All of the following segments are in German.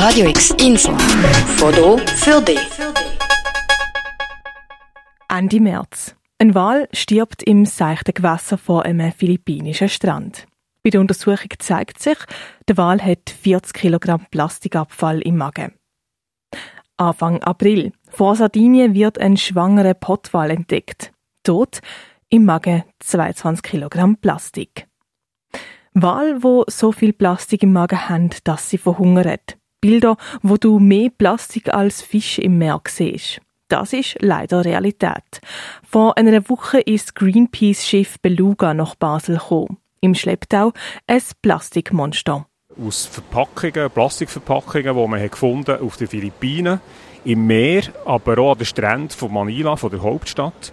Radio X Info. Foto für dich. Ende März. Ein Wal stirbt im seichten Gewässer vor einem philippinischen Strand. Bei der Untersuchung zeigt sich, der Wal hat 40 Kilogramm Plastikabfall im Magen. Anfang April. Vor Sardinien wird ein schwangerer Pottwal entdeckt. Tot im Magen 22 Kilogramm Plastik. Wal, wo so viel Plastik im Magen haben, dass sie verhungern. Bilder, wo du mehr Plastik als Fisch im Meer siehst. Das ist leider Realität. Vor einer Woche ist Greenpeace-Schiff Beluga nach Basel gekommen. Im Schlepptau ein Plastikmonster. Aus Verpackungen, Plastikverpackungen, die man gefunden auf den Philippinen, im Meer, aber auch an den Stränden von Manila, von der Hauptstadt.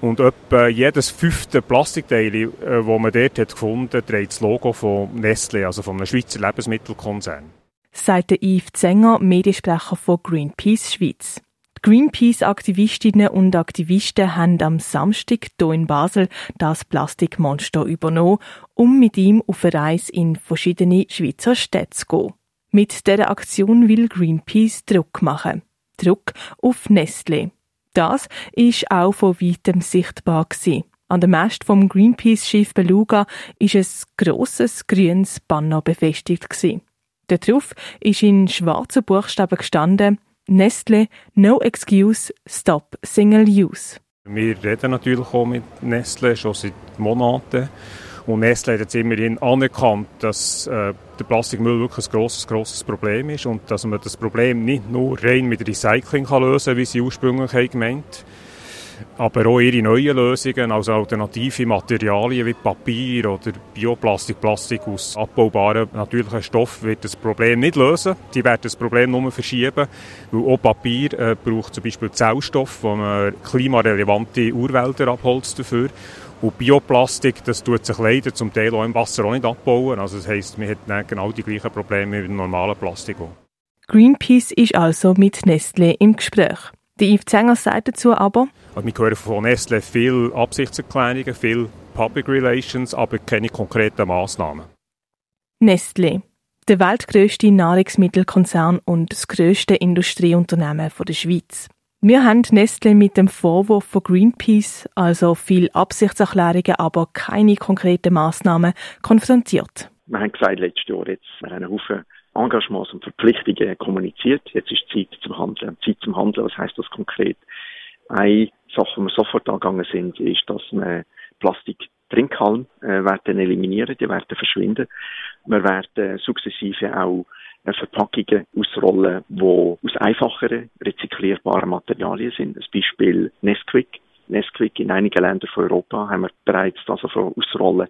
Und etwa jedes fünfte Plastikteil, das äh, man dort gefunden hat, trägt das Logo von Nestlé, also von einem Schweizer Lebensmittelkonzern. Sagt Yves Zenger, Mediensprecher von Greenpeace Schweiz. Greenpeace-Aktivistinnen und Aktivisten haben am Samstag hier in Basel das Plastikmonster übernommen, um mit ihm auf eine Reise in verschiedene Schweizer Städte zu gehen. Mit dieser Aktion will Greenpeace Druck machen. Druck auf Nestlé. Das ist auch von weitem sichtbar gewesen. An dem Mast vom Greenpeace-Schiff Beluga ist ein grosses grünes Banner befestigt gewesen. Darauf ist in schwarzen Buchstaben gestanden Nestle, no excuse, stop single use. Wir reden natürlich auch mit Nestle schon seit Monaten. Und Nestle hat jetzt immerhin anerkannt, dass äh, der Plastikmüll wirklich ein grosses, grosses Problem ist und dass man das Problem nicht nur rein mit Recycling kann lösen kann, wie sie ursprünglich haben gemeint aber auch ihre neuen Lösungen, also alternative Materialien wie Papier oder Bioplastik, Plastik aus abbaubaren natürlichen Stoffen, wird das Problem nicht lösen. Die werden das Problem nur verschieben, weil auch Papier äh, braucht zum Beispiel Zellstoff, wo man klimarelevante Urwälder abholzt dafür. Und Bioplastik, das tut sich leider zum Teil auch im Wasser auch nicht abbauen. Also das heisst, man hat genau die gleichen Probleme wie mit normalen Plastik. Greenpeace ist also mit Nestlé im Gespräch. Die Yves Zenger sagt dazu aber, also wir hören von Nestle viele Absichtserklärungen, viel Public Relations, aber keine konkreten Massnahmen. Nestlé, der weltgrößte Nahrungsmittelkonzern und das grösste Industrieunternehmen der Schweiz. Wir haben Nestle mit dem Vorwurf von Greenpeace, also viel Absichtserklärungen, aber keine konkreten Massnahmen, konfrontiert. Wir haben gesagt, letztes Jahr jetzt, wir haben einen Haufen Engagements und Verpflichtungen kommuniziert. Jetzt ist Zeit zum Handeln. Zeit zum Handeln, was heißt das konkret? Eine Sache, die wir sofort angegangen sind, ist, dass wir Plastik-Trinkhallen äh, werden eliminieren, die werden verschwinden. Wir werden sukzessive auch äh, Verpackungen ausrollen, die aus einfacheren, rezyklierbaren Materialien sind. Ein Beispiel Nesquik. Nesquik in einigen Ländern von Europa haben wir bereits das also ausrollen,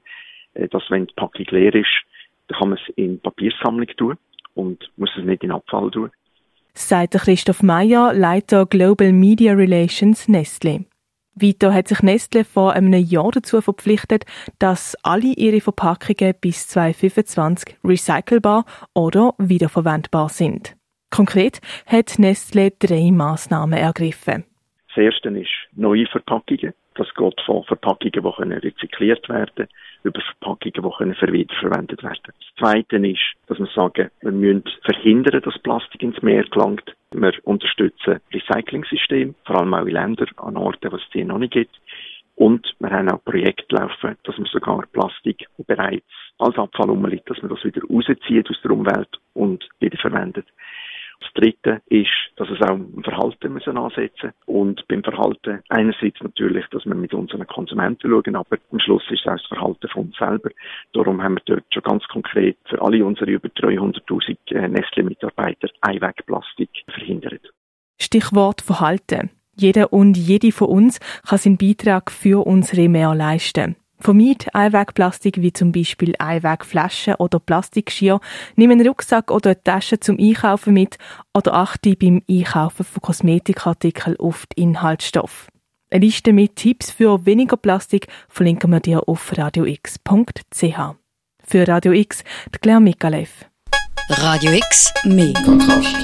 äh, dass wenn die Packung leer ist, dann kann man es in Papiersammlung tun und muss es nicht in Abfall tun. Sagt Christoph Meyer, Leiter Global Media Relations Nestle. Weiter hat sich Nestle vor einem Jahr dazu verpflichtet, dass alle ihre Verpackungen bis 2025 recycelbar oder wiederverwendbar sind. Konkret hat Nestle drei Maßnahmen ergriffen. Das erste ist neue Verpackungen. Das geht von Verpackungen, die rezykliert werden können, über Verpackungen, die wiederverwendet werden können. Das Zweite ist, dass wir sagen, wir müssen verhindern, dass Plastik ins Meer gelangt. Wir unterstützen Recycling-Systeme, vor allem auch in Ländern, an Orten, wo es die noch nicht gibt. Und wir haben auch Projekte laufen, dass wir sogar Plastik, das bereits als Abfall rumliegt, dass man das wieder rauszieht aus der Umwelt und wieder verwendet. Dritte ist, dass es auch im Verhalten müssen ansetzen und beim Verhalten einerseits natürlich, dass wir mit unseren Konsumenten schauen, aber am Schluss ist es auch das Verhalten von uns selber. Darum haben wir dort schon ganz konkret für alle unsere über 300.000 äh, Nestle-Mitarbeiter Einwegplastik verhindert. Stichwort Verhalten. Jeder und jede von uns kann seinen Beitrag für unsere mehr leisten. Vermeid Einwegplastik wie zum Beispiel Einwegflaschen oder Plastikskier. Nimm einen Rucksack oder eine Tasche zum Einkaufen mit oder achte beim Einkaufen von Kosmetikartikeln auf die Inhaltsstoffe. Eine Liste mit Tipps für weniger Plastik verlinken wir dir auf radiox.ch. Für Radio X, die Claire Mikalev. Radio X, mehr Kontrast.